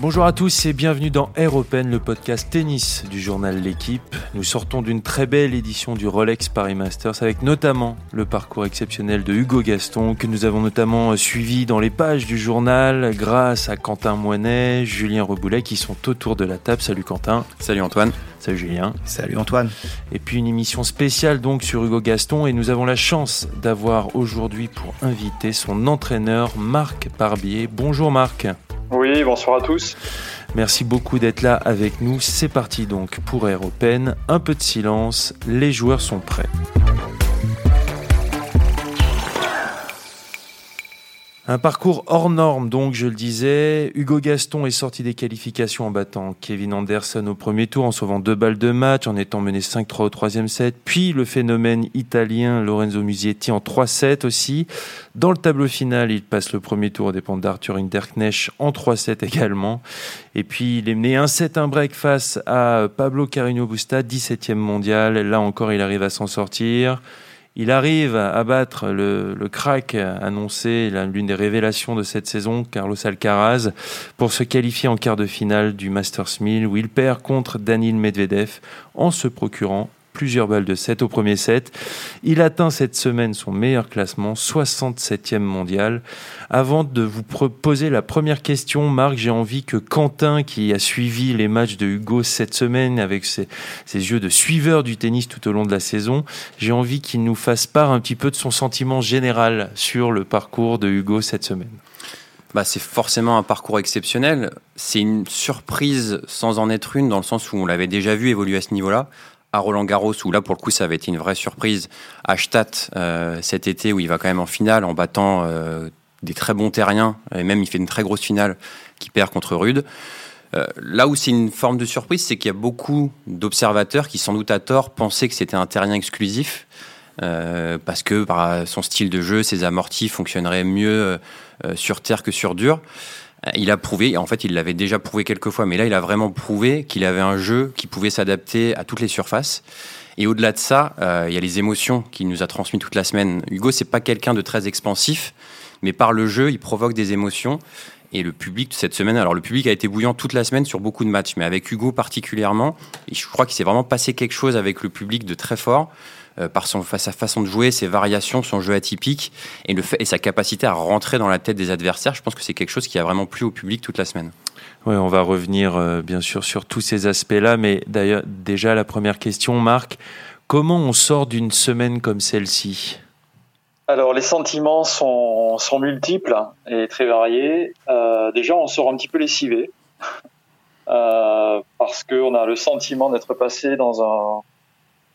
Bonjour à tous et bienvenue dans Air Open, le podcast tennis du journal L'équipe. Nous sortons d'une très belle édition du Rolex Paris Masters avec notamment le parcours exceptionnel de Hugo Gaston que nous avons notamment suivi dans les pages du journal grâce à Quentin Moinet, Julien Reboulet qui sont autour de la table. Salut Quentin. Salut Antoine. Salut Julien. Salut Antoine. Et puis une émission spéciale donc sur Hugo Gaston et nous avons la chance d'avoir aujourd'hui pour inviter son entraîneur Marc Barbier. Bonjour Marc. Oui, bonsoir à tous. Merci beaucoup d'être là avec nous. C'est parti donc pour Air Open. Un peu de silence, les joueurs sont prêts. Un parcours hors norme, donc, je le disais. Hugo Gaston est sorti des qualifications en battant Kevin Anderson au premier tour, en sauvant deux balles de match, en étant mené 5-3 au troisième set. Puis le phénomène italien Lorenzo Musietti en 3-7 aussi. Dans le tableau final, il passe le premier tour aux dépens d'Arthur Hinderknecht en 3-7 également. Et puis il est mené 1-7, un break face à Pablo Carino Busta, 17e mondial. Là encore, il arrive à s'en sortir. Il arrive à battre le, crack annoncé, l'une des révélations de cette saison, Carlos Alcaraz, pour se qualifier en quart de finale du Masters 1000 où il perd contre Danil Medvedev en se procurant plusieurs balles de 7 au premier set. Il atteint cette semaine son meilleur classement, 67e mondial. Avant de vous poser la première question, Marc, j'ai envie que Quentin, qui a suivi les matchs de Hugo cette semaine avec ses, ses yeux de suiveur du tennis tout au long de la saison, j'ai envie qu'il nous fasse part un petit peu de son sentiment général sur le parcours de Hugo cette semaine. Bah, c'est forcément un parcours exceptionnel. C'est une surprise sans en être une, dans le sens où on l'avait déjà vu évoluer à ce niveau-là à Roland Garros, où là, pour le coup, ça avait été une vraie surprise, à Stadt euh, cet été, où il va quand même en finale en battant euh, des très bons terriens, et même il fait une très grosse finale qui perd contre Rude. Euh, là où c'est une forme de surprise, c'est qu'il y a beaucoup d'observateurs qui, sans doute à tort, pensaient que c'était un terrien exclusif, euh, parce que par son style de jeu, ses amortis fonctionneraient mieux sur terre que sur dur. Il a prouvé, en fait il l'avait déjà prouvé quelques fois, mais là il a vraiment prouvé qu'il avait un jeu qui pouvait s'adapter à toutes les surfaces. Et au-delà de ça, euh, il y a les émotions qu'il nous a transmises toute la semaine. Hugo, c'est pas quelqu'un de très expansif, mais par le jeu, il provoque des émotions. Et le public cette semaine, alors le public a été bouillant toute la semaine sur beaucoup de matchs, mais avec Hugo particulièrement, je crois qu'il s'est vraiment passé quelque chose avec le public de très fort. Euh, par son, sa façon de jouer, ses variations, son jeu atypique et, le fait, et sa capacité à rentrer dans la tête des adversaires. Je pense que c'est quelque chose qui a vraiment plu au public toute la semaine. Oui, on va revenir euh, bien sûr sur tous ces aspects-là, mais d'ailleurs déjà la première question, Marc, comment on sort d'une semaine comme celle-ci? Alors les sentiments sont, sont, multiples et très variés. Euh, déjà, on sort un petit peu lessivé euh, parce qu'on a le sentiment d'être passé dans un,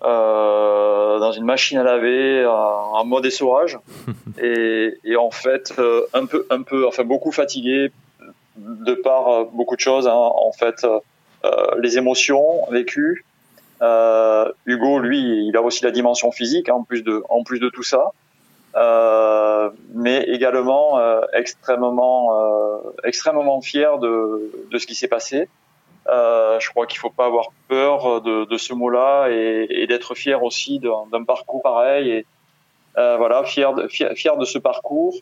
euh, dans une machine à laver en mode essorage. Et, et, en fait euh, un peu un peu enfin beaucoup fatigué de par euh, beaucoup de choses hein. en fait les émotions vécues Hugo lui il a aussi la dimension physique hein, en plus de en plus de tout ça. Mais également extrêmement extrêmement fier de, de ce qui s'est passé euh, je crois qu'il faut pas avoir peur de, de ce mot-là et, et d'être fier aussi d'un parcours pareil. Et euh, voilà, fier de, fier, fier de ce parcours.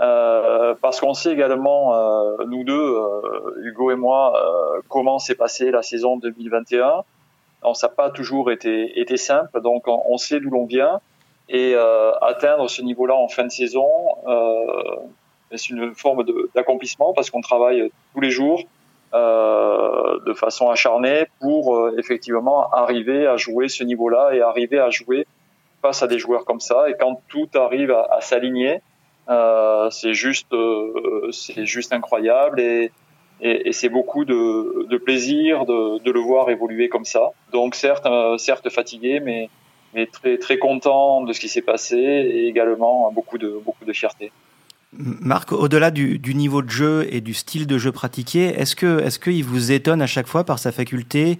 Euh, parce qu'on sait également, euh, nous deux, euh, Hugo et moi, comment s'est passée la saison 2021. On ça n'a pas toujours été, été simple, donc on, on sait d'où l'on vient. Et atteindre ce niveau-là en fin de saison, c'est une forme d'accomplissement parce qu'on travaille tous les jours, euh, de façon acharnée pour euh, effectivement arriver à jouer ce niveau-là et arriver à jouer face à des joueurs comme ça. Et quand tout arrive à, à s'aligner, euh, c'est juste, euh, c'est juste incroyable et, et, et c'est beaucoup de, de plaisir de, de, le voir évoluer comme ça. Donc certes, euh, certes fatigué, mais, mais très, très content de ce qui s'est passé et également beaucoup de, beaucoup de fierté. Marc, au-delà du, niveau de jeu et du style de jeu pratiqué, est-ce que est-ce qu'il vous étonne à chaque fois par sa faculté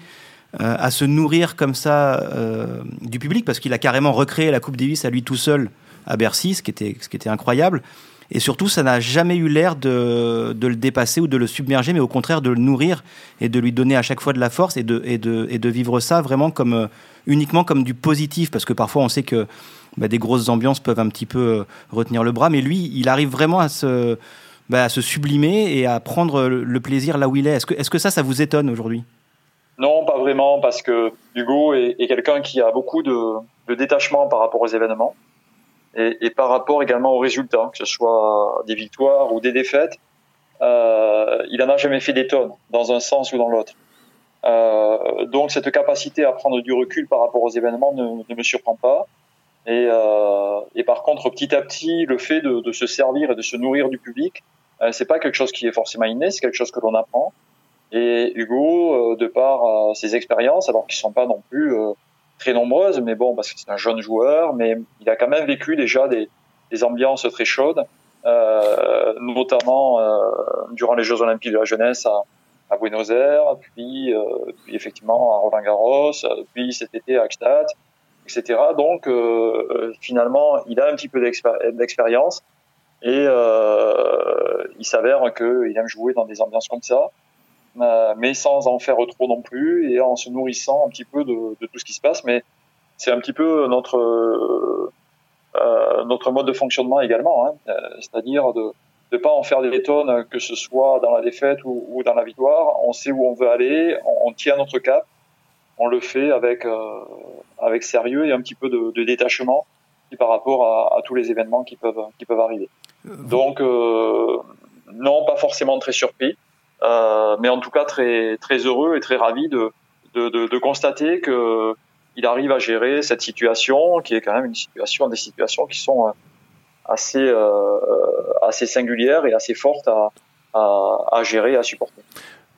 euh, à se nourrir comme ça euh, du public? Parce qu'il a carrément recréé la Coupe Davis à lui tout seul à Bercy, ce qui était ce qui était incroyable. Et surtout, ça n'a jamais eu l'air de, de, le dépasser ou de le submerger, mais au contraire de le nourrir et de lui donner à chaque fois de la force et de, et de, et de vivre ça vraiment comme euh, uniquement comme du positif, parce que parfois on sait que bah, des grosses ambiances peuvent un petit peu euh, retenir le bras, mais lui, il arrive vraiment à se bah, sublimer et à prendre le plaisir là où il est. Est-ce que, ça, ça vous étonne aujourd'hui? Non, pas vraiment, parce que Hugo est, quelqu'un qui a beaucoup de, détachement par rapport aux événements et, par rapport également aux résultats, que ce soit des victoires ou des défaites. Euh, il n'en a jamais fait des tonnes, dans un sens ou dans l'autre. Euh, donc cette capacité à prendre du recul par rapport aux événements ne, ne me surprend pas. Et, euh, et, par contre, petit à petit, le fait de, de, se servir et de se nourrir du public, euh, c'est pas quelque chose qui est forcément inné, c'est quelque chose que l'on apprend. Et Hugo, euh, de par euh, ses expériences, alors qu'ils sont pas non plus très nombreuses, mais bon, parce que c'est un jeune joueur, mais il a quand même vécu déjà des, des ambiances très chaudes, notamment durant les Jeux Olympiques de la jeunesse à, à Buenos Aires, puis, puis effectivement à Roland Garros, puis cet été à Gstaad Donc euh, finalement, il a un petit peu d'expérience et euh, il s'avère qu'il aime jouer dans des ambiances comme ça, euh, mais sans en faire trop non plus et en se nourrissant un petit peu de, tout ce qui se passe. Mais c'est un petit peu notre notre mode de fonctionnement également, hein. c'est-à-dire de ne pas en faire des tonnes, que ce soit dans la défaite ou, dans la victoire. On sait où on veut aller, on tient notre cap on le fait avec euh, avec sérieux et un petit peu de, détachement par rapport à, tous les événements qui peuvent qui peuvent arriver. Euh, Donc euh, non, pas forcément très surpris, mais en tout cas très très heureux et très ravi de de, de, constater que il arrive à gérer cette situation qui est quand même une situation des situations qui sont assez assez singulières et assez fortes à, à, à gérer à supporter.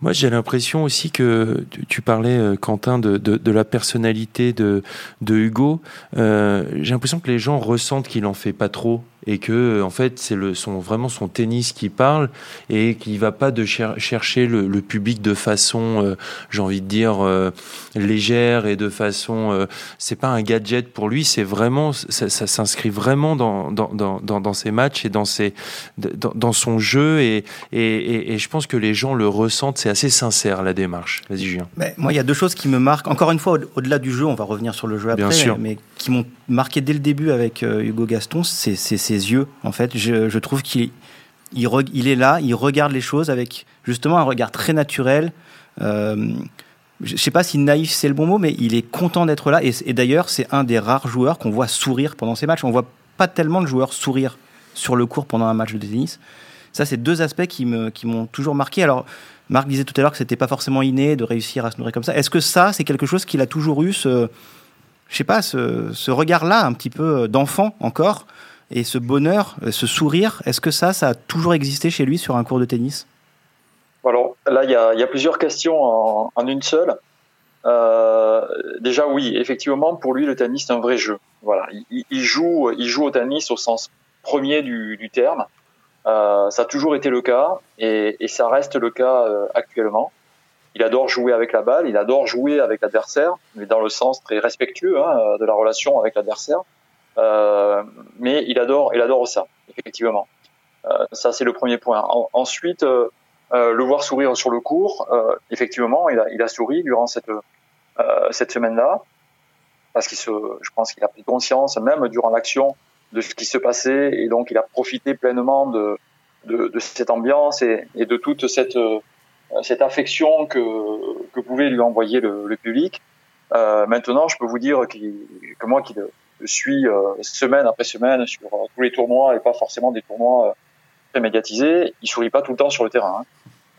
Moi, j'ai l'impression aussi que tu parlais, euh, Quentin, de, de, la personnalité de, de Hugo. Euh, j'ai l'impression que les gens ressentent qu'il en fait pas trop et que en fait c'est son vraiment son tennis qui parle et qu'il va pas de chercher le, public de façon euh, j'ai envie de dire euh, légère et de façon euh, c'est pas un gadget pour lui c'est vraiment ça, s'inscrit vraiment dans dans, dans dans ses matchs et dans ses dans, dans son jeu et, et, et, je pense que les gens le ressentent c'est assez sincère la démarche vas-y Julien mais moi il y a deux choses qui me marquent encore une fois au-delà du jeu on va revenir sur le jeu après Bien sûr. mais qui m'ont marqué dès le début avec Hugo Gaston c'est ses yeux. En fait, je, trouve qu'il il, est là, il regarde les choses avec justement un regard très naturel. Euh, je sais pas si naïf c'est le bon mot, mais il est content d'être là. Et, d'ailleurs, c'est un des rares joueurs qu'on voit sourire pendant ces matchs. On voit pas tellement de joueurs sourire sur le court pendant un match de tennis. Ça, c'est deux aspects qui m'ont qui toujours marqué. Alors, Marc disait tout à l'heure que c'était pas forcément inné de réussir à se nourrir comme ça. Est-ce que ça, c'est quelque chose qu'il a toujours eu, ce, je sais pas, ce, regard-là, un petit peu d'enfant encore, et ce bonheur, ce sourire, est-ce que ça, ça a toujours existé chez lui sur un cours de tennis? Alors là, il y a, plusieurs questions en, une seule. Euh, déjà, oui, effectivement, pour lui, le tennis c'est un vrai jeu. Voilà, il, joue, il joue au tennis au sens premier du, terme. Euh, ça a toujours été le cas et, ça reste le cas euh, actuellement. Il adore jouer avec la balle, il adore jouer avec l'adversaire, mais dans le sens très respectueux hein, de la relation avec l'adversaire. Euh, mais il adore, il adore ça, effectivement. Euh, ça, c'est le premier point. ensuite, euh, le voir sourire sur le cours, effectivement, il a, il a souri durant cette, cette semaine-là, parce qu'il se, je pense qu'il a pris conscience, même durant l'action, de ce qui se passait, et donc il a profité pleinement de, de, de cette ambiance et, et, de toute cette, cette affection que, que pouvait lui envoyer le, le public. Euh, maintenant, je peux vous dire que moi qui suis euh, semaine après semaine sur euh, tous les tournois et pas forcément des tournois euh, très médiatisés, il sourit pas tout le temps sur le terrain. Hein.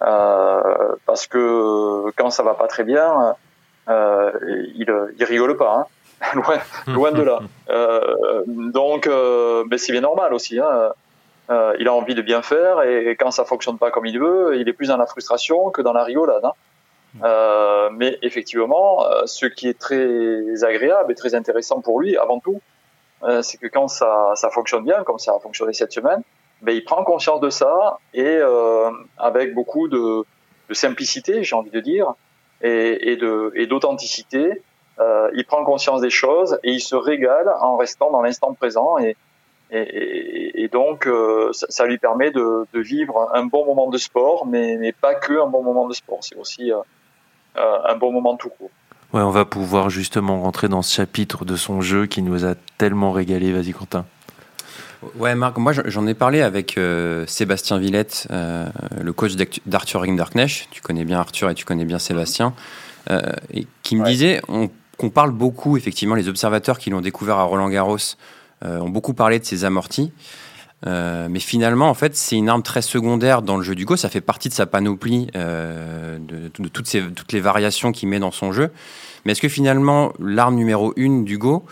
Euh, parce que quand ça va pas très bien, euh, il, il rigole pas, hein. loin, loin de là. Euh, donc, mais c'est bien normal aussi. Hein. il a envie de bien faire et, quand ça fonctionne pas comme il veut, il est plus dans la frustration que dans la rigolade. Hein. Euh, mais effectivement, euh, ce qui est très agréable et très intéressant pour lui, avant tout, euh, c'est que quand ça, ça fonctionne bien, comme ça a fonctionné cette semaine, ben, il prend conscience de ça et euh, avec beaucoup de, de simplicité, j'ai envie de dire, et, et d'authenticité, euh, il prend conscience des choses et il se régale en restant dans l'instant présent et, et, et, donc, ça, ça, lui permet de, de, vivre un bon moment de sport, mais, mais pas que un bon moment de sport. C'est aussi euh, un bon moment tout court. Ouais, on va pouvoir justement rentrer dans ce chapitre de son jeu qui nous a tellement régalé. Vas-y, Quentin. Ouais, Marc, moi j'en ai parlé avec euh, Sébastien Villette, euh, le coach d'Arthur Rinderknecht. Tu connais bien Arthur et tu connais bien Sébastien. Euh, et qui me disait qu'on parle beaucoup, effectivement, les observateurs qui l'ont découvert à Roland Garros ont beaucoup parlé de ses amortis. mais finalement, en fait, c'est une arme très secondaire dans le jeu du Go. Ça fait partie de sa panoplie, de, de, toutes, ces, toutes les variations qu'il met dans son jeu. Mais est-ce que finalement, l'arme numéro une du Go,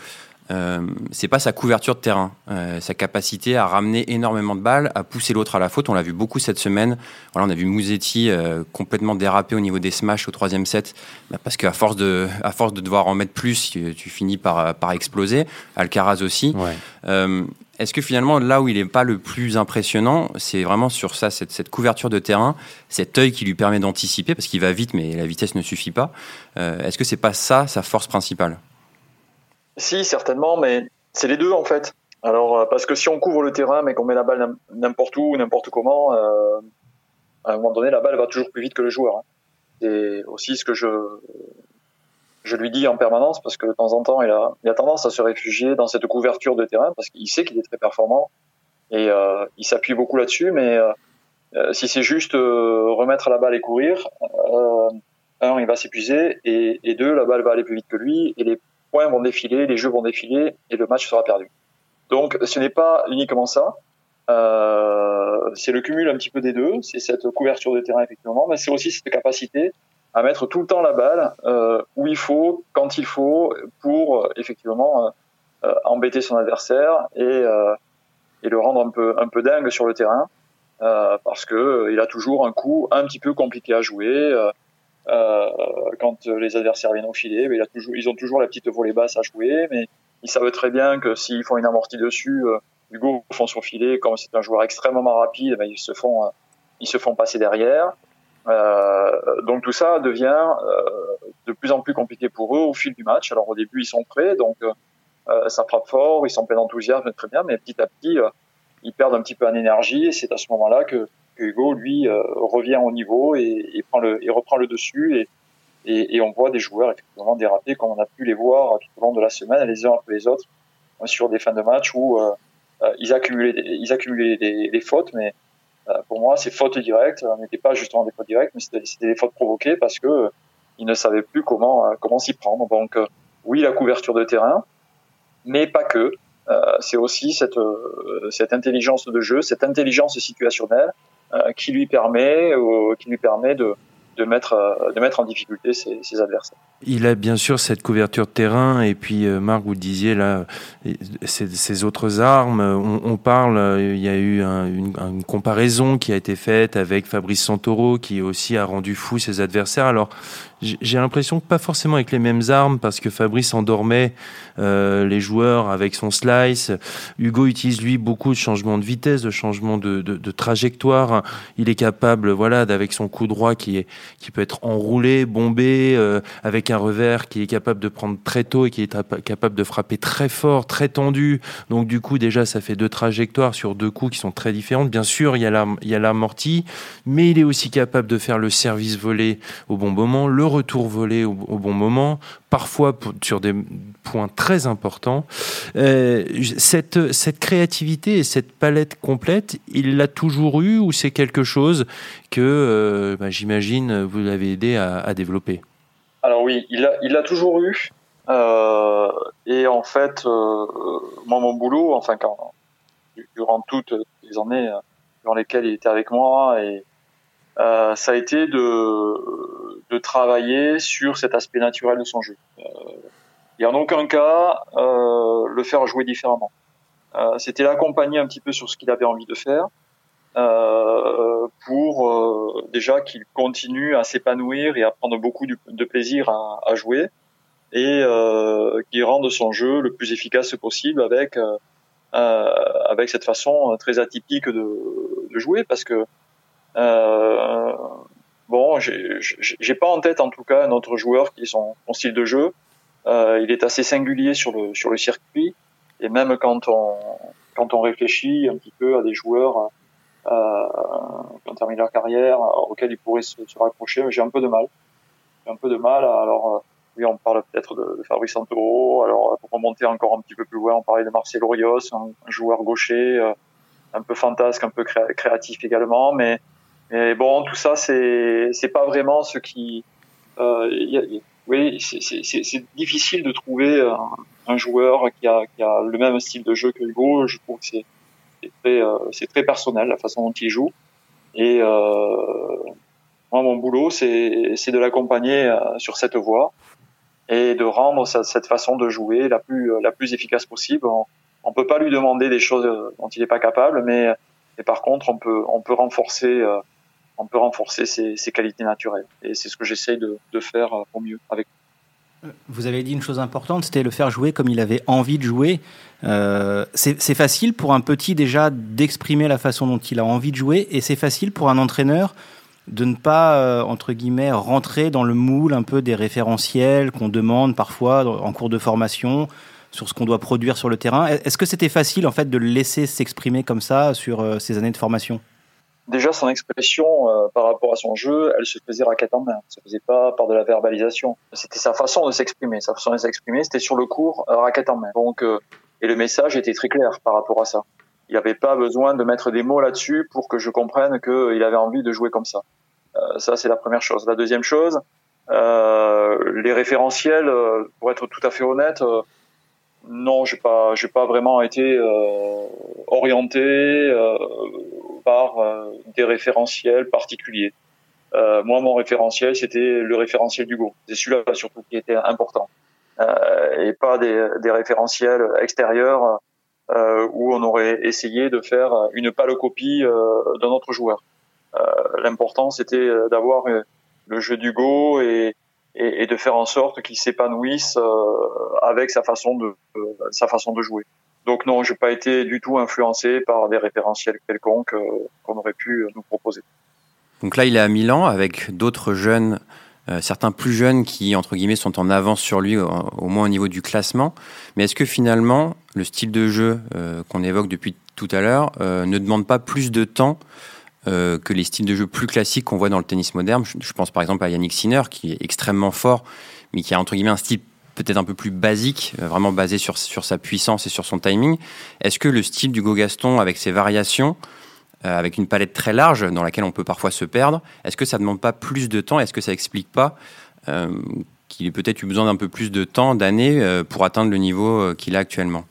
euh, c'est pas sa couverture de terrain, euh, sa capacité à ramener énormément de balles, à pousser l'autre à la faute. On l'a vu beaucoup cette semaine. Voilà, on a vu Mouzetti euh, complètement déraper au niveau des smash au troisième set, bah, parce qu'à force de, à force de devoir en mettre plus, tu, finis par, par exploser. Alcaraz aussi. Est-ce que finalement, là où il n'est pas le plus impressionnant, c'est vraiment sur ça, cette, cette, couverture de terrain, cet œil qui lui permet d'anticiper, parce qu'il va vite, mais la vitesse ne suffit pas. Est-ce que c'est pas ça sa force principale? Si, certainement, mais c'est les deux en fait. Alors, euh, parce que si on couvre le terrain, mais qu'on met la balle n'importe où, n'importe comment, euh, à un moment donné, la balle va toujours plus vite que le joueur. Hein. C'est aussi ce que je, je lui dis en permanence, parce que de temps en temps, il a, il a tendance à se réfugier dans cette couverture de terrain, parce qu'il sait qu'il est très performant, et euh, il s'appuie beaucoup là-dessus, mais si c'est juste remettre la balle et courir, un, il va s'épuiser, et, et deux, la balle va aller plus vite que lui, et les points vont défiler, les jeux vont défiler et le match sera perdu. Donc ce n'est pas uniquement ça, euh, c'est le cumul un petit peu des deux, c'est cette couverture de terrain effectivement, mais c'est aussi cette capacité à mettre tout le temps la balle euh, où il faut, quand il faut, pour effectivement euh, embêter son adversaire et, et le rendre un peu un peu dingue sur le terrain, parce que il a toujours un coup un petit peu compliqué à jouer. Euh, quand les adversaires viennent au filet, ils ont toujours la petite volée basse à jouer, mais ils savent très bien que s'ils font une amortie dessus, euh, Hugo fonce au filet, comme c'est un joueur extrêmement rapide, ben, ils se font, euh, ils se font passer derrière. Donc tout ça devient de plus en plus compliqué pour eux au fil du match. Alors au début ils sont prêts, donc ça frappe fort, ils sont pleins d'enthousiasme, très bien, mais petit à petit ils perdent un petit peu en énergie et c'est à ce moment-là que Hugo, lui, euh, revient au niveau et, reprend le dessus. Et, on voit des joueurs effectivement déraper comme on a pu les voir tout au long de la semaine, les uns après les autres, sur des fins de match où euh, euh, ils accumulaient, des, ils accumulaient des, fautes, mais pour moi, ces fautes directes n'étaient pas justement des fautes directes, mais c'était des fautes provoquées parce que ils ne savaient plus comment comment s'y prendre. Donc oui, la couverture de terrain, mais pas que. c'est aussi cette intelligence de jeu, cette intelligence situationnelle euh, qui lui permet, qui lui permet de, mettre, euh, de mettre en difficulté ses, ses, adversaires. Il a bien sûr cette couverture de terrain et puis euh, Marc, vous disiez là, ces, autres armes. On, on, parle, il y a eu une, une, comparaison qui a été faite avec Fabrice Santoro qui aussi a rendu fou ses adversaires. Alors j'ai l'impression que pas forcément avec les mêmes armes parce que Fabrice endormait euh, les joueurs avec son slice. Hugo utilise lui beaucoup de changements de vitesse, de changements de, trajectoire. Il est capable, voilà, avec son coup droit qui peut être enroulé, bombé, euh, avec un revers qui est capable de prendre très tôt et qui est capable de frapper très fort, très tendu. Donc du coup déjà ça fait deux trajectoires sur deux coups qui sont très différentes. Bien sûr il y a l'amorti, mais il est aussi capable de faire le service volé au bon moment, retour volé au, bon moment, parfois sur des points très importants. Euh, cette, cette créativité et cette palette complète, il l'a toujours eu ou c'est quelque chose que, euh, bah, j'imagine, vous l'avez aidé à, développer? Alors oui, il l'a il a toujours eu. Euh, et en fait, moi, mon boulot, enfin, durant toutes les années dans lesquelles il était avec moi et euh, ça a été de, travailler sur cet aspect naturel de son jeu. Euh, et en aucun cas euh, le faire jouer différemment. Euh, C'était l'accompagner un petit peu sur ce qu'il avait envie de faire pour déjà qu'il continue à s'épanouir et à prendre beaucoup de plaisir à, jouer et qu'il rende son jeu le plus efficace possible avec avec cette façon très atypique de, de jouer parce que euh, bon, j'ai pas en tête en tout cas un autre joueur qui est son, style de jeu. Euh, il est assez singulier sur le sur le circuit et même quand on quand on réfléchit un petit peu à des joueurs euh, qui ont terminé leur carrière auxquels il pourrait se, se raccrocher, j'ai un peu de mal. J'ai un peu de mal. À, alors oui, on parle peut-être de, Fabrice Santoro. Alors, pour remonter encore un petit peu plus loin, on parlait de Marcel Orios, un, joueur gaucher, euh, un peu fantasque, un peu créatif également. Mais, mais bon, tout ça, c'est c'est pas vraiment ce qui. Euh, oui, c'est difficile de trouver un, joueur qui a, qui a le même style de jeu que Hugo. Je trouve que c'est très, euh, très personnel la façon dont il joue. Et euh, moi, mon boulot, c'est de l'accompagner euh, sur cette voie et de rendre cette façon de jouer la plus, la plus efficace possible. On, ne peut pas lui demander des choses dont il n'est pas capable, mais et par contre, on peut, on peut renforcer, on peut renforcer ses, qualités naturelles. Et c'est ce que j'essaye de, faire au mieux avec vous avez dit une chose importante, c'était le faire jouer comme il avait envie de jouer. Euh, c'est facile pour un petit déjà d'exprimer la façon dont il a envie de jouer, et c'est facile pour un entraîneur de ne pas, euh, entre guillemets, rentrer dans le moule un peu des référentiels qu'on demande parfois en cours de formation sur ce qu'on doit produire sur le terrain. Est-ce que c'était facile en fait de le laisser s'exprimer comme ça sur euh, ces années de formation? Déjà son expression euh, par rapport à son jeu, elle se faisait raquette en main. Ça se faisait pas par de la verbalisation. C'était sa façon de s'exprimer. Sa façon de s'exprimer, c'était sur le cours euh, raquette en main. Donc, euh, et le message était très clair par rapport à ça. Il n'y avait pas besoin de mettre des mots là-dessus pour que je comprenne qu'il avait envie de jouer comme ça. ça, c'est la première chose. La deuxième chose, les référentiels, pour être tout à fait honnête, non, j'ai pas, pas vraiment été orienté euh, des référentiels particuliers. Euh, moi, mon référentiel, c'était le référentiel d'Hugo. C'est celui-là surtout qui était important. Euh, et pas des, référentiels extérieurs où on aurait essayé de faire une pâle copie d'un autre joueur. L'important, c'était d'avoir le jeu d'Hugo et, et, de faire en sorte qu'il s'épanouisse avec sa façon de jouer. Donc non, j'ai pas été du tout influencé par des référentiels quelconques euh, qu'on aurait pu nous proposer. Donc là, il est à Milan avec d'autres jeunes, euh, certains plus jeunes qui, entre guillemets, sont en avance sur lui, au, moins au niveau du classement. Mais est-ce que finalement, le style de jeu euh, qu'on évoque depuis tout à l'heure ne demande pas plus de temps que les styles de jeu plus classiques qu'on voit dans le tennis moderne? Je, je, pense par exemple à Yannick Sinner, qui est extrêmement fort, mais qui a, entre guillemets, un style peut-être un peu plus basique, euh, vraiment basé sur, sur sa puissance et sur son timing. Est-ce que le style du Gaston, avec ses variations, euh, avec une palette très large dans laquelle on peut parfois se perdre, est-ce que ça ne demande pas plus de temps? Est-ce que ça explique pas euh, qu'il ait peut-être eu besoin d'un peu plus de temps, d'années, pour atteindre le niveau qu'il a actuellement?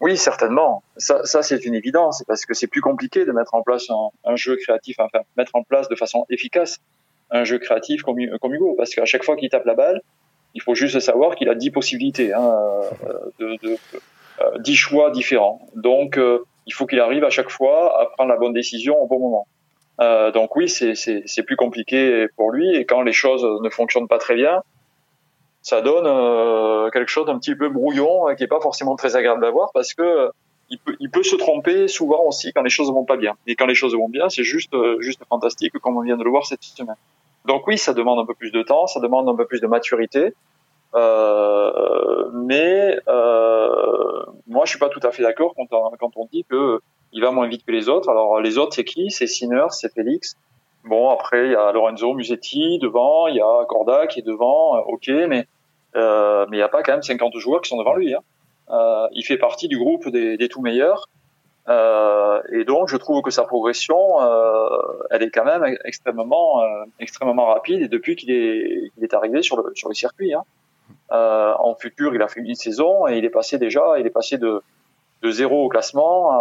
Oui, certainement. Ça, ça c'est une évidence, parce que c'est plus compliqué de mettre en place un, un, jeu créatif, enfin mettre en place de façon efficace un jeu créatif comme, Hugo, parce qu'à chaque fois qu'il tape la balle, il faut juste savoir qu'il a 10 possibilités, hein, de, de euh, 10 choix différents. Donc, euh, il faut qu'il arrive à chaque fois à prendre la bonne décision au bon moment. Euh, donc oui, c'est plus compliqué pour lui, et quand les choses ne fonctionnent pas très bien, ça donne euh, quelque chose d'un petit peu brouillon, qui est pas forcément très agréable à voir, parce que il peut, se tromper souvent aussi quand les choses vont pas bien. Et quand les choses vont bien, c'est juste fantastique, comme on vient de le voir cette semaine. Donc oui, ça demande un peu plus de temps, ça demande un peu plus de maturité. Euh, mais euh, moi, je suis pas tout à fait d'accord quand, on, dit que il va moins vite que les autres. Alors les autres, c'est qui? C'est Sinner, c'est Félix. Bon, après il y a Lorenzo Musetti devant, il y a Corda qui est devant. Euh, ok, mais euh, mais il n'y a pas quand même 50 joueurs qui sont devant lui. Hein. Euh, il fait partie du groupe des, des tout meilleurs. Euh, et donc, je trouve que sa progression, euh, elle est quand même extrêmement, euh, extrêmement rapide. Et depuis qu'il est, qu'il est arrivé sur le, sur le circuit, hein. Euh, en futur, il a fait une saison et il est passé déjà, il est passé de, de zéro au classement. À,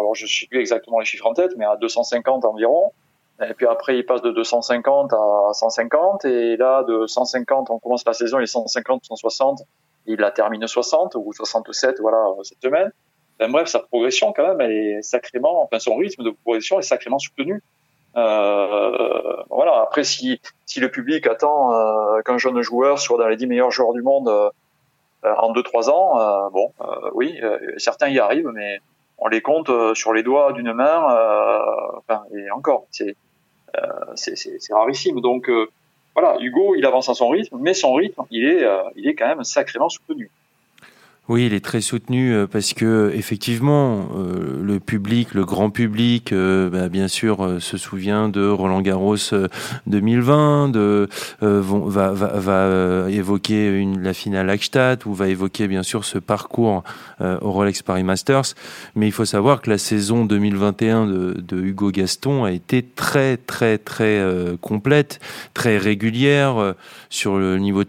alors, je sais plus exactement les chiffres en tête, mais à 250 environ. Et puis après, il passe de 250 à 150. Et là, de 150, on commence la saison, il est 150, 160. Il la termine 60 ou 67, voilà, cette semaine bref, sa progression quand même, est sacrément, enfin son rythme de progression est sacrément soutenu. Euh, voilà. Après, si si le public attend euh, qu'un jeune joueur soit dans les 10 meilleurs joueurs du monde euh, en 2-3 ans, euh, bon, euh, oui, certains y arrivent, mais on les compte sur les doigts d'une main. enfin, et encore, c'est c'est rarissime. Donc voilà, Hugo, il avance à son rythme, mais son rythme, il est il est quand même sacrément soutenu. Oui, il est très soutenu euh, parce que effectivement, euh, le public, le grand public, euh, bah, bien sûr, se souvient de Roland Garros 2020, de va, évoquer la finale Akstadt ou va évoquer bien sûr ce parcours au Rolex Paris Masters. Mais il faut savoir que la saison 2021 de, Hugo Gaston a été très très très complète, très régulière sur le niveau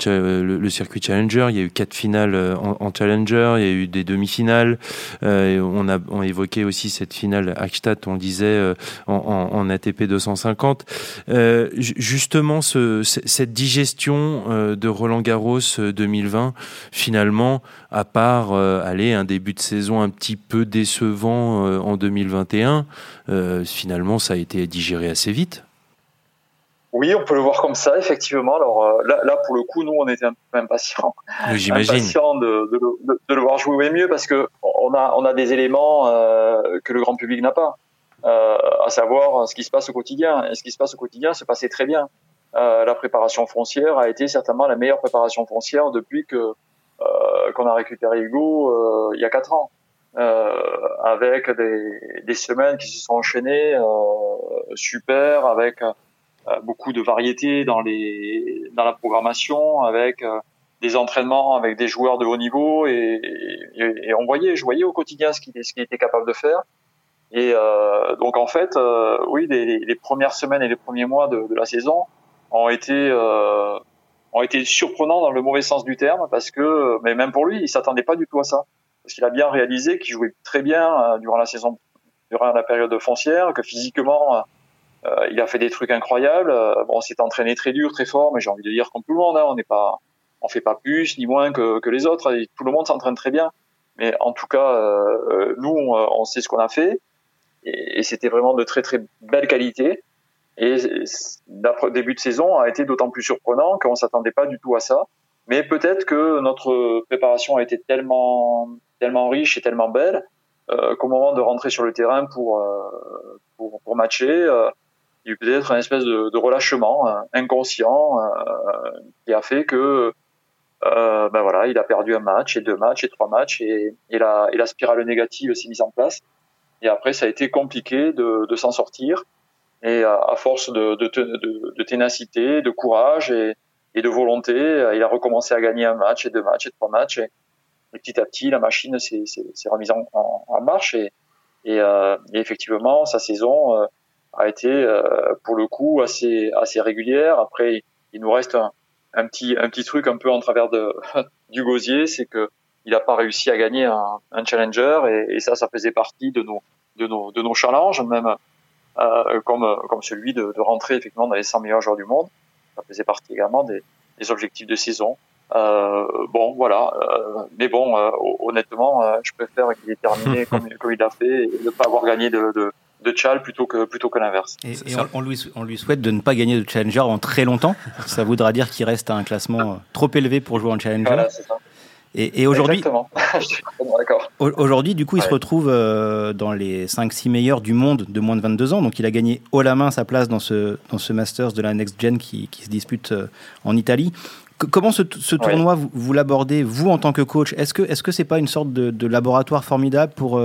circuit Challenger. Il y a eu quatre finales en Challenger il y a eu des demi-finales. Euh, on a on évoqué aussi cette finale Akstadt, on disait, euh, en, ATP 250. Euh, justement, ce, cette digestion de Roland Garros 2020, finalement, à part aller un début de saison un petit peu décevant en 2021, finalement, ça a été digéré assez vite. Oui, on peut le voir comme ça, effectivement. Alors euh, là, là, pour le coup, nous, on était un peu impatients. J'imagine. Impatients de, de, de, de, le voir jouer mieux parce que on a, on a des éléments euh, que le grand public n'a pas, euh, à savoir ce qui se passe au quotidien. Et ce qui se passe au quotidien se passait très bien. Euh, la préparation foncière a été certainement la meilleure préparation foncière depuis que euh, qu'on a récupéré Hugo il y a quatre ans. avec des, des, semaines qui se sont enchaînées super, avec euh, beaucoup de variétés dans les dans la programmation avec euh, des entraînements avec des joueurs de haut niveau et, et, et, on voyait je voyais au quotidien ce qu'il ce était capable de faire. Et euh, donc en fait euh, oui les, les, premières semaines et les premiers mois de, de la saison ont été euh, ont été surprenants dans le mauvais sens du terme parce que mais même pour lui il s'attendait pas du tout à ça. Parce qu'il a bien réalisé qu'il jouait très bien durant la saison durant la période foncière que physiquement euh, il a fait des trucs incroyables. Euh, bon, s'est entraîné très dur, très fort, mais j'ai envie de dire comme tout le monde, hein, on n'est pas, on fait pas plus ni moins que, que les autres. tout le monde s'entraîne très bien. Mais en tout cas, euh, nous, on, sait ce qu'on a fait, et, et c'était vraiment de très très belle qualité. Et le début de saison a été d'autant plus surprenant qu'on s'attendait pas du tout à ça. Mais peut-être que notre préparation a été tellement tellement riche et tellement belle euh, qu'au moment de rentrer sur le terrain pour pour, pour matcher, euh, il y a eu peut-être un espèce de, relâchement euh, inconscient euh, qui a fait que euh, ben voilà, il a perdu un match et deux matchs et trois matchs et, et, la, spirale négative s'est mise en place. Et après, ça a été compliqué de, s'en sortir. Et à, force de, de, ténacité, de courage et, et, de volonté, il a recommencé à gagner un match et deux matchs et trois matchs. Et, petit à petit, la machine s'est remise en, marche. Et, et, effectivement, sa saison a été euh, pour le coup assez assez régulière. Après, il nous reste un, un petit un petit truc un peu en travers de du gosier, c'est que il n'a pas réussi à gagner un, un challenger et, et, ça, ça faisait partie de nos de nos de nos challenges, même euh, comme comme celui de, de, rentrer effectivement dans les 100 meilleurs joueurs du monde. Ça faisait partie également des, des objectifs de saison. Euh, bon, voilà. Euh, mais bon, euh, honnêtement, euh, je préfère qu'il ait terminé comme, comme, il a fait et ne pas avoir gagné de, de, de Chal plutôt que, plutôt que l'inverse. Et, on, lui, on, lui, souhaite de ne pas gagner de Challenger en très longtemps. ça voudra dire qu'il reste à un classement euh, trop élevé pour jouer en Challenger. Voilà, ça. Et, et aujourd'hui, aujourd'hui, du coup, il se retrouve euh, dans les 5-6 meilleurs du monde de moins de 22 ans. Donc, il a gagné haut la main sa place dans ce, dans ce Masters de la Next Gen qui, qui se dispute euh, en Italie. comment ce, ce tournoi, vous, vous l'abordez, vous, en tant que coach? Est-ce que est-ce que c'est pas une sorte de, de laboratoire formidable pour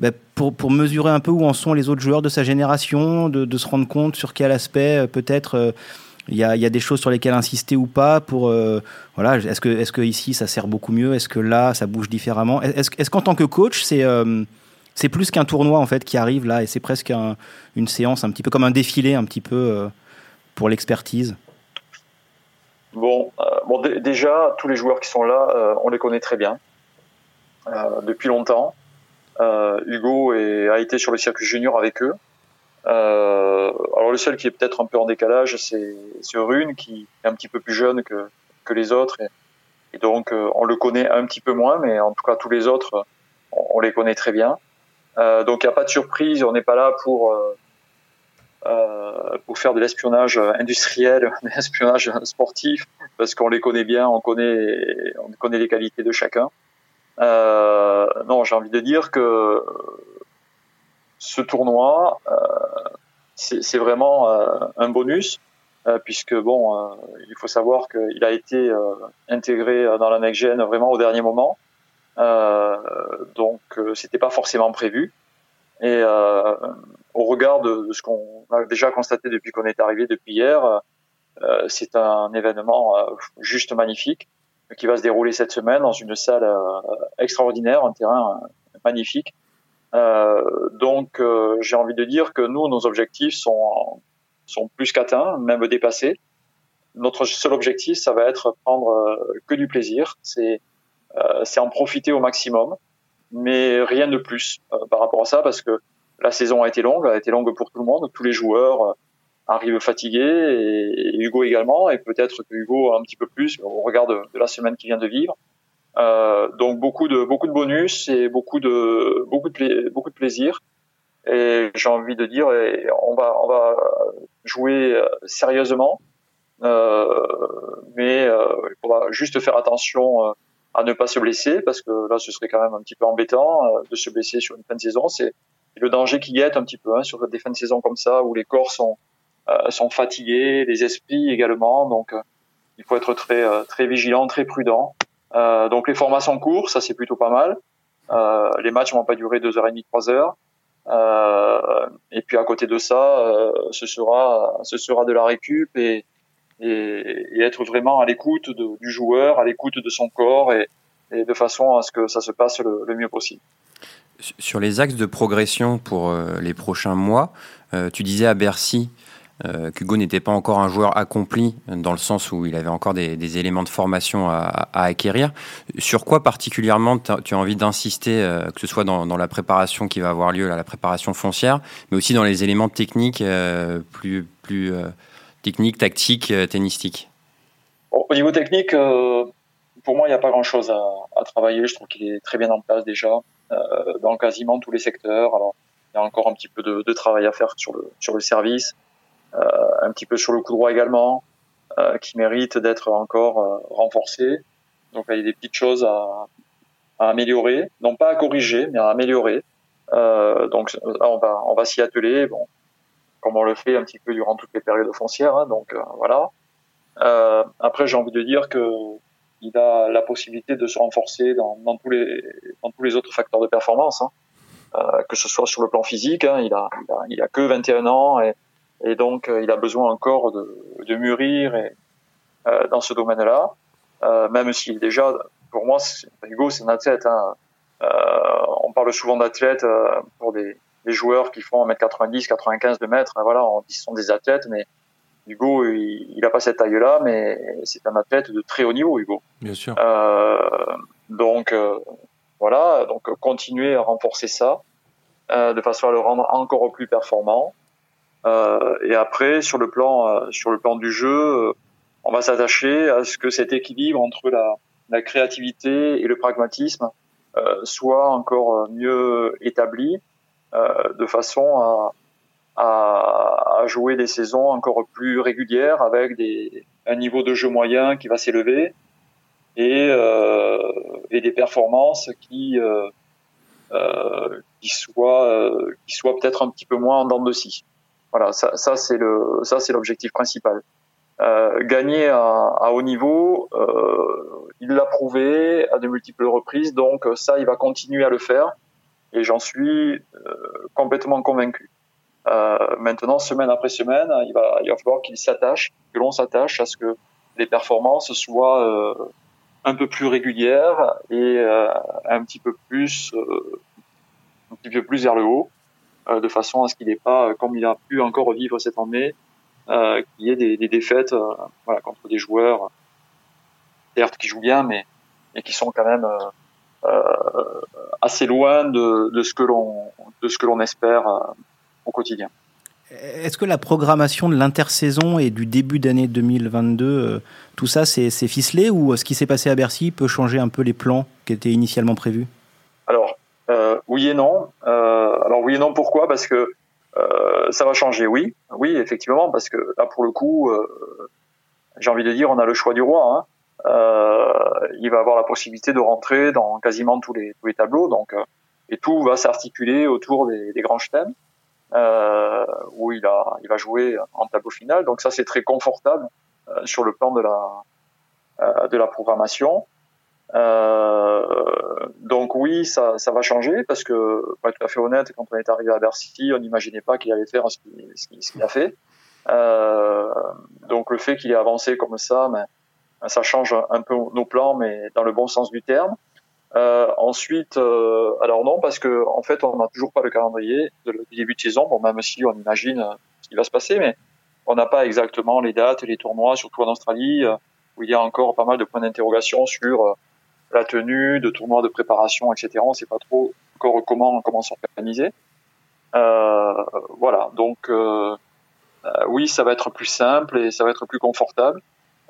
bah, pour, mesurer un peu où en sont les autres joueurs de sa génération, de, se rendre compte sur quel aspect euh, peut-être euh, il y, a, des choses sur lesquelles insister ou pas pour euh, voilà est-ce que ici ça sert beaucoup mieux? Est-ce que là ça bouge différemment? Est-ce, qu'en tant que coach c'est c'est plus qu'un tournoi en fait qui arrive là et c'est presque un, une séance un petit peu comme un défilé un petit peu pour l'expertise? Bon déjà tous les joueurs qui sont là on les connaît très bien depuis longtemps Hugo est, a été sur le circuit junior avec eux. Euh, alors le seul qui est peut-être un peu en décalage, c'est Rune qui est un petit peu plus jeune que, que les autres. Et, donc euh, on le connaît un petit peu moins, mais en tout cas tous les autres, on, les connaît très bien. Euh, donc il n'y a pas de surprise, on n'est pas là pour euh, euh, pour faire de l'espionnage industriel, de l'espionnage sportif, parce qu'on les connaît bien, on connaît on connaît les qualités de chacun. Euh, non, j'ai envie de dire que ce tournoi, euh, c'est vraiment euh, un bonus, puisque bon, il faut savoir qu'il a été intégré dans la next gen vraiment au dernier moment. donc c'était pas forcément prévu. Et au regard de, de ce qu'on a déjà constaté depuis qu'on est arrivé depuis hier, c'est un événement juste magnifique qui va se dérouler cette semaine dans une salle extraordinaire, un terrain magnifique. Euh, donc, euh, j'ai envie de dire que nous, nos objectifs sont, sont plus qu'atteints, même dépassés. Notre seul objectif, ça va être prendre euh, que du plaisir. C'est en profiter au maximum, mais rien de plus par rapport à ça, parce que la saison a été longue, a été longue pour tout le monde. Tous les joueurs arrivent fatigués, et, Hugo également, et peut-être que Hugo un petit peu plus au regard de, de la semaine qu'il vient de vivre. Euh, donc beaucoup de beaucoup de bonus et beaucoup de beaucoup de beaucoup de plaisir. Et j'ai envie de dire, on va on va jouer euh, sérieusement, euh, mais euh, il faudra juste faire attention euh, à ne pas se blesser parce que là ce serait quand même un petit peu embêtant de se blesser sur une fin de saison. C'est le danger qui guette un petit peu hein, sur des fins de saison comme ça où les corps sont sont fatigués, les esprits également. Donc il faut être très très vigilant, très prudent. Euh, donc les formations courtes, ça c'est plutôt pas mal. Euh, les matchs vont pas durer deux heures et demie, trois heures. Euh, et puis à côté de ça, euh, ce sera ce sera de la récup et, être vraiment à l'écoute du joueur, à l'écoute de son corps et, de façon à ce que ça se passe le, mieux possible. Sur les axes de progression pour euh, les prochains mois, euh, tu disais à Bercy euh, Hugo n'était pas encore un joueur accompli dans le sens où il avait encore des, éléments de formation à, acquérir. Sur quoi particulièrement tu as envie d'insister, euh, que ce soit dans, la préparation qui va avoir lieu, la préparation foncière, mais aussi dans les éléments techniques, euh, plus, plus techniques, tactiques, tennistiques? Au niveau technique, pour moi, il n'y a pas grand-chose à, travailler. Je trouve qu'il est très bien en place déjà dans quasiment tous les secteurs. Alors, il y a encore un petit peu de, travail à faire sur le service. Euh, un petit peu sur le coup droit également, euh, qui mérite d'être encore euh, renforcé. Donc il y a des petites choses à, à améliorer, non pas à corriger, mais à améliorer. Euh, donc là, on va, on va s'y atteler, bon, comme on le fait un petit peu durant toutes les périodes foncières. Hein, donc voilà. Euh, après, j'ai envie de dire que il a la possibilité de se renforcer dans, dans, tous les dans tous les autres facteurs de performance, hein. que ce soit sur le plan physique. Hein, il a il a, il a que 21 ans et et donc euh, il a besoin encore de, de mûrir et, euh, dans ce domaine-là, euh, même s'il déjà, pour moi, Hugo c'est un athlète. Hein. on parle souvent d'athlètes pour des, des, joueurs qui font 1m90, 95 de mètres. Voilà, on ce sont des athlètes, mais Hugo, il n'a pas cette taille-là, mais c'est un athlète de très haut niveau, Hugo. Bien sûr. Euh, donc voilà, donc continuer à renforcer ça euh, de façon à le rendre encore plus performant. Euh, et après, sur le plan, euh, sur le plan du jeu, euh, on va s'attacher à ce que cet équilibre entre la, la créativité et le pragmatisme soit encore mieux établi, de façon à, à, jouer des saisons encore plus régulières avec des, un niveau de jeu moyen qui va s'élever et, euh, et des performances qui, euh, euh, qui soient, qui soient peut-être un petit peu moins en dents de scie. Voilà, ça, ça c'est le, ça c'est l'objectif principal. Euh, gagner à, à, haut niveau, euh, il l'a prouvé à de multiples reprises, donc ça, il va continuer à le faire, et j'en suis euh, complètement convaincu. Euh, maintenant, semaine après semaine, il va, il va falloir qu'il s'attache, que l'on s'attache à ce que les performances soient euh, un peu plus régulières et euh, un petit peu plus, un petit peu plus vers le haut. Euh, de façon à ce qu'il n'ait pas, euh, comme il a pu encore vivre cette année, euh, qu'il y ait des, défaites contre des joueurs, certes qui jouent bien, mais, qui sont quand même assez loin de, ce que l'on de ce que l'on espère au quotidien. Est-ce que la programmation de l'intersaison et du début d'année 2022, tout ça, c'est ficelé ou ce qui s'est passé à Bercy peut changer un peu les plans qui étaient initialement prévus? Oui et non. Euh, alors oui et non, pourquoi? Parce que euh, ça va changer, oui. Oui, effectivement, parce que là, pour le coup, j'ai envie de dire, on a le choix du roi. Hein. il va avoir la possibilité de rentrer dans quasiment tous les, tableaux. Donc, et tout va s'articuler autour des, des grands thèmes. Euh, où il, va jouer en tableau final. Donc ça, c'est très confortable euh, sur le plan de la, euh, de la programmation. Euh, donc oui, ça, ça va changer parce que, pour être tout à fait honnête, quand on est arrivé à Bercy, on n'imaginait pas qu'il allait faire ce qu'il a fait. Euh, donc le fait qu'il ait avancé comme ça, ben, ça change un peu nos plans, mais dans le bon sens du terme. Euh, ensuite, euh, alors non, parce que en fait, on n'a toujours pas le calendrier du début de saison. Bon, même si on imagine ce qui va se passer, mais on n'a pas exactement les dates, les tournois, surtout en Australie, où il y a encore pas mal de points d'interrogation sur la tenue, de tournois de préparation, etc. On ne sait pas trop encore comment comment s'organiser. Euh, voilà, donc euh, euh, oui, ça va être plus simple et ça va être plus confortable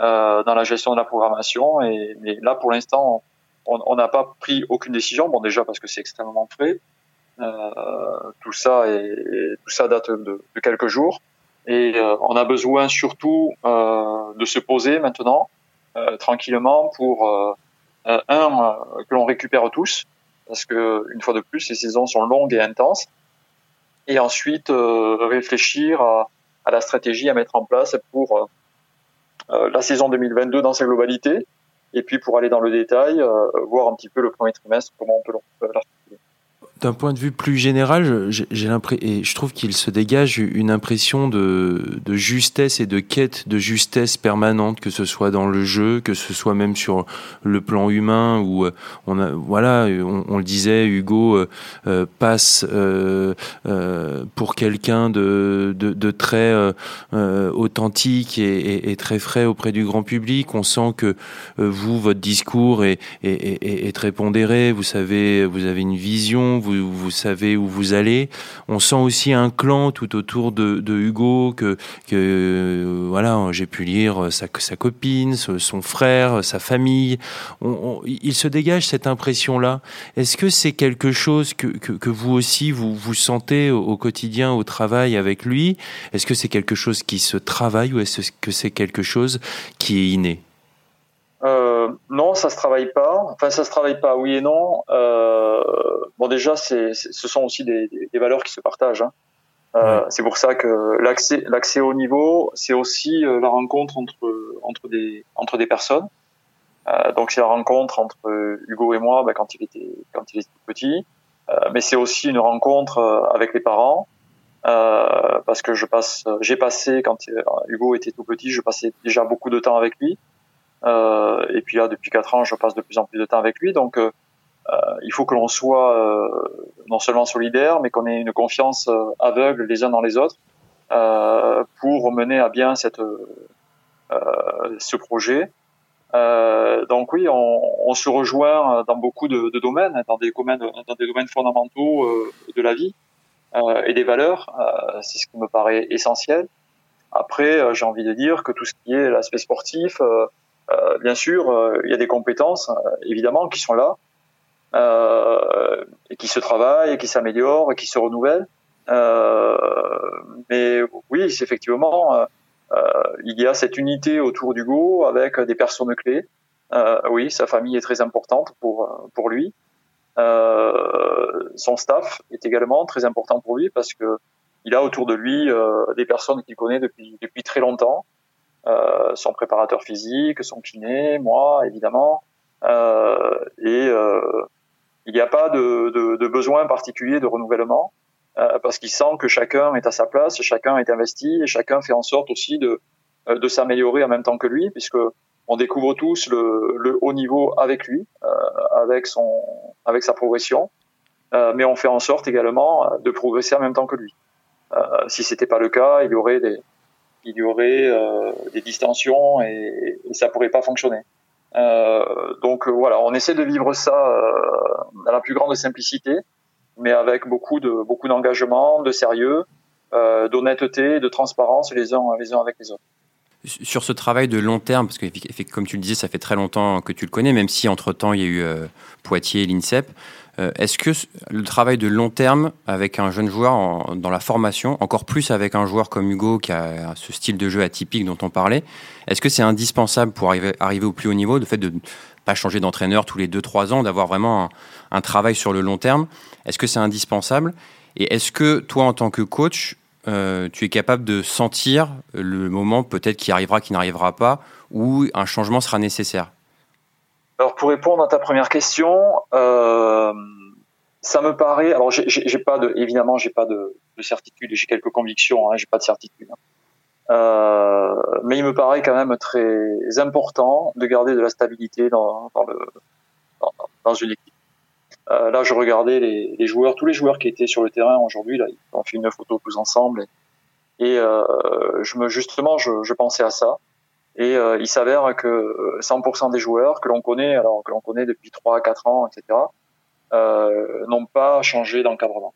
euh, dans la gestion de la programmation. Et mais là, pour l'instant, on n'a pas pris aucune décision. Bon, déjà parce que c'est extrêmement frais. Euh, tout ça et tout ça date de, de quelques jours. Et euh, on a besoin surtout de se poser maintenant tranquillement pour un, euh, que l'on récupère tous, parce que une fois de plus, les saisons sont longues et intenses. Et ensuite, euh, réfléchir à, à, la stratégie à mettre en place pour euh, la saison 2022 dans sa globalité, et puis pour aller dans le détail, voir un petit peu le premier trimestre, comment on peut l'articuler d'un point de vue plus général, j'ai l'impression et je trouve qu'il se dégage une impression de, de, justesse et de quête de justesse permanente, que ce soit dans le jeu, que ce soit même sur le plan humain, où euh, on a, voilà, on, le disait, Hugo euh, euh passe euh, euh, pour quelqu'un de, de, de, très authentique et, et, et, très frais auprès du grand public. On sent que vous, votre discours est, est, est, très pondéré. Vous savez, vous avez une vision. Vous, savez où vous allez. On sent aussi un clan tout autour de, Hugo que, voilà, j'ai pu lire sa, sa copine, son frère, sa famille. il se dégage cette impression-là. Est-ce que c'est quelque chose que, que, vous aussi vous, vous sentez au, quotidien, au travail avec lui? Est-ce que c'est quelque chose qui se travaille ou est-ce que c'est quelque chose qui est inné? Euh, non, ça se travaille pas. Enfin, ça se travaille pas, oui et non. Euh, bon, déjà, c'est, ce sont aussi des, des, valeurs qui se partagent. Hein. Euh, C'est pour ça que l'accès, l'accès au niveau, c'est aussi euh, la rencontre entre entre des entre des personnes. Euh, donc, c'est la rencontre entre Hugo et moi ben, quand il était quand il était petit. Euh, mais c'est aussi une rencontre avec les parents. parce que je passe, j'ai passé quand Hugo était tout petit, je passais déjà beaucoup de temps avec lui. Euh, et puis là, depuis quatre ans, je passe de plus en plus de temps avec lui. Donc, euh, euh il faut que l'on soit non seulement solidaire, mais qu'on ait une confiance aveugle les uns dans les autres pour mener à bien cette, ce projet. Euh, donc oui, on, on, se rejoint dans beaucoup de, domaines, dans des domaines, dans des domaines fondamentaux euh, de la vie euh, et des valeurs. C'est ce qui me paraît essentiel. Après, j'ai envie de dire que tout ce qui est l'aspect sportif, bien sûr, euh, il y a des compétences, euh, évidemment, qui sont là, et qui se travaillent, qui s'améliorent, qui se renouvellent. mais oui, effectivement, il y a cette unité autour d'Hugo avec des personnes clés. oui, sa famille est très importante pour, pour lui. son staff est également très important pour lui parce que il a autour de lui des personnes qu'il connaît depuis, depuis très longtemps euh, son préparateur physique, son kiné, moi évidemment, euh, et euh, il n'y a pas de, de, de, besoin particulier de renouvellement euh, parce qu'il sent que chacun est à sa place, chacun est investi et chacun fait en sorte aussi de, de s'améliorer en même temps que lui, puisque on découvre tous le, le haut niveau avec lui, euh, avec son, avec sa progression, euh, mais on fait en sorte également de progresser en même temps que lui. si c'était pas le cas, il y aurait des, il y aurait euh, des distensions et, et, ça pourrait pas fonctionner. Euh, donc euh, voilà, on essaie de vivre ça dans la plus grande simplicité, mais avec beaucoup de beaucoup d'engagement, de sérieux, d'honnêteté, de transparence les uns les uns avec les autres. Sur ce travail de long terme, parce que comme tu le disais, ça fait très longtemps que tu le connais, même si entre temps il y a eu Poitiers, l'INSEP. Euh, est-ce que le travail de long terme avec un jeune joueur dans la formation, encore plus avec un joueur comme Hugo qui a ce style de jeu atypique dont on parlait, est-ce que c'est indispensable pour arriver, au plus haut niveau, le fait de ne pas changer d'entraîneur tous les 2-3 ans, d'avoir vraiment un, travail sur le long terme? Est-ce que c'est indispensable? Et est-ce que toi, en tant que coach, euh, tu es capable de sentir le moment peut-être qui arrivera, qui n'arrivera pas, où un changement sera nécessaire? Alors pour répondre à ta première question, euh, ça me paraît. Alors j'ai pas de, évidemment, j'ai pas de, de certitude. J'ai quelques convictions. Hein, j'ai pas de certitude. Euh, mais il me paraît quand même très important de garder de la stabilité dans, dans, le, dans, une équipe. Euh, là, je regardais les, les, joueurs, tous les joueurs qui étaient sur le terrain aujourd'hui. Là, ont fait une photo tous ensemble. Et, et euh, je me, justement, je, je, pensais à ça. Et euh, il s'avère que 100% des joueurs que l'on connaît, alors que l'on connaît depuis 3 4 ans, etc., euh, n'ont pas changé d'encadrement.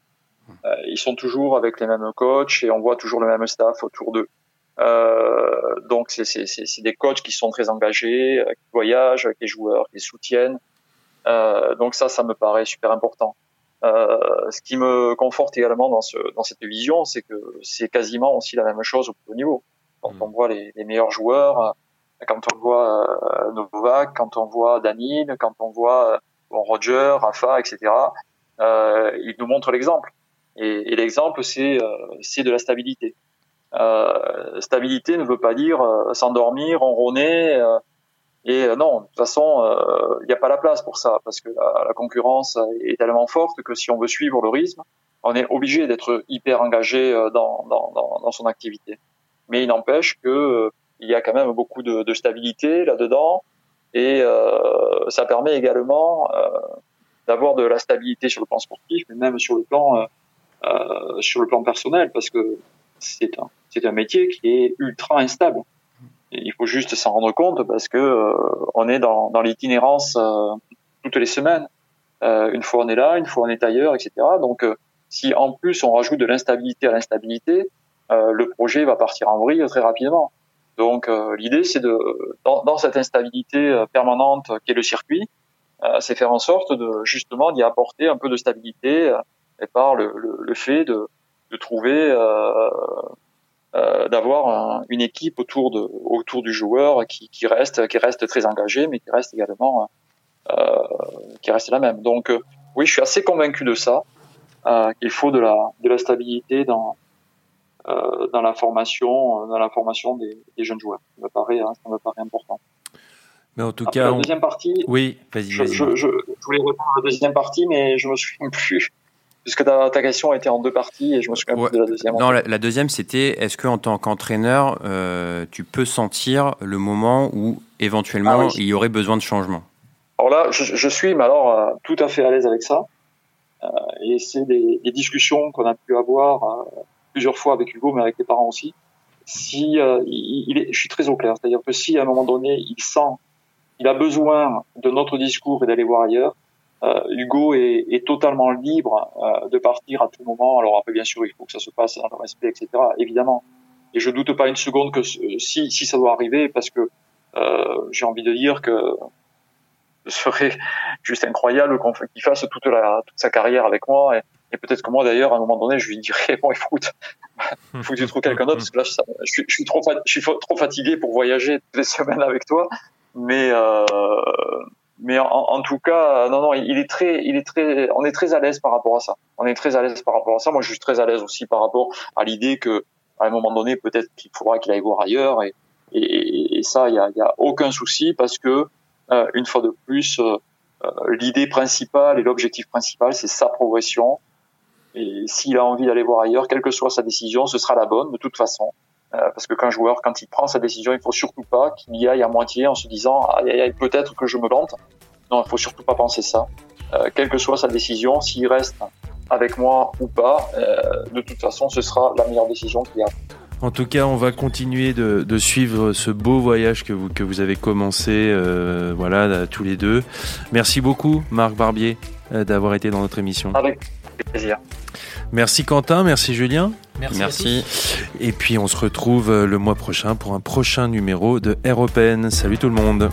Euh, ils sont toujours avec les mêmes coachs et on voit toujours le même staff autour d'eux. Euh, donc c'est des coachs qui sont très engagés, euh, qui voyagent avec les joueurs, qui les soutiennent. Euh, donc ça, ça me paraît super important. Euh, ce qui me conforte également dans, ce, dans cette vision, c'est que c'est quasiment aussi la même chose au plus haut niveau. Quand mm. on voit les, les, meilleurs joueurs, quand on voit Novak, quand on voit Danil, quand on voit Roger, Rafa, etc., euh, ils nous montrent l'exemple. Et, et l'exemple, c'est de la stabilité. Euh, stabilité ne veut pas dire euh, s'endormir, enronner. Euh, et non, de toute façon, il n'y a pas la place pour ça parce que la, la, concurrence est tellement forte que si on veut suivre le rythme, on est obligé d'être hyper engagé dans, dans, dans, dans, son activité. Mais il n'empêche que il y a quand même beaucoup de, de stabilité là-dedans et euh, ça permet également euh, d'avoir de la stabilité sur le plan sportif, mais même sur le plan euh, sur le plan personnel, parce que c'est un c'est un métier qui est ultra instable. il faut juste s'en rendre compte parce que euh, on est dans, dans l'itinérance euh, toutes les semaines. Euh, une fois on est là, une fois on est ailleurs, etc. Donc si en plus on rajoute de l'instabilité à l'instabilité, le projet va partir en vrille très rapidement. Donc l'idée c'est de dans, dans, cette instabilité permanente qu'est le circuit, c'est faire en sorte de justement d'y apporter un peu de stabilité et par le, le, le fait de, de trouver euh, d'avoir une équipe autour de autour du joueur qui, qui reste qui reste très engagée mais qui reste également euh, qui reste la même donc euh, oui je suis assez convaincu de ça euh, qu'il faut de la de la stabilité dans euh, dans la formation dans la formation des, des jeunes joueurs ça me paraît hein, ça me paraît important mais en tout Après, cas la deuxième partie oui vas-y je, je, je, voulais répondre à la deuxième partie mais je me souviens plus puisque ta, ta, question était en deux parties et je me souviens ouais. de la deuxième. Non, la, la deuxième c'était est-ce que en tant qu'entraîneur, euh, tu peux sentir le moment où éventuellement ah, oui. il y aurait besoin de changement? Alors là, je, je suis, mais alors euh, tout à fait à l'aise avec ça. Euh, et c'est des, des, discussions qu'on a pu avoir euh, plusieurs fois avec Hugo, mais avec les parents aussi. Si euh, il, est, je suis très au clair, c'est-à-dire que si à un moment donné il sent, il a besoin de notre discours et d'aller voir ailleurs, euh, Hugo est, est, totalement libre euh, de partir à tout moment. Alors après, bien sûr, il faut que ça se passe dans le respect, etc. Évidemment. Et je doute pas une seconde que si, si ça doit arriver, parce que euh, j'ai envie de dire que ce serait juste incroyable qu'il fasse toute, la, toute sa carrière avec moi. Et peut-être que moi, d'ailleurs, à un moment donné, je lui dirais, bon, écoute, il faut que tu trouves quelqu'un d'autre, parce que là, je, je, suis, je, suis, trop, je suis trop fatigué pour voyager toutes les semaines avec toi. Mais, euh, mais en, en, tout cas, non, non, il est très, il est très, on est très à l'aise par rapport à ça. On est très à l'aise par rapport à ça. Moi, je suis très à l'aise aussi par rapport à l'idée que, à un moment donné, peut-être qu'il faudra qu'il aille voir ailleurs. Et, et, et ça, il y a, y a, aucun souci parce que, euh, une fois de plus, euh, l'idée principale et l'objectif principal, c'est sa progression. Et s'il a envie d'aller voir ailleurs, quelle que soit sa décision, ce sera la bonne de toute façon. Euh, parce que qu'un joueur, quand il prend sa décision, il faut surtout pas qu'il y aille à moitié en se disant aïe, aïe, aïe peut-être que je me plante. Non, il faut surtout pas penser ça. Euh, quelle que soit sa décision, s'il reste avec moi ou pas, euh, de toute façon, ce sera la meilleure décision qu'il y a. En tout cas, on va continuer de, de, suivre ce beau voyage que vous, que vous avez commencé, euh, voilà, tous les deux. Merci beaucoup, Marc Barbier, euh, d'avoir été dans notre émission. Avec plaisir. Merci Quentin, merci Julien. Merci. merci. Et puis on se retrouve le mois prochain pour un prochain numéro de Air Open. Salut tout le monde.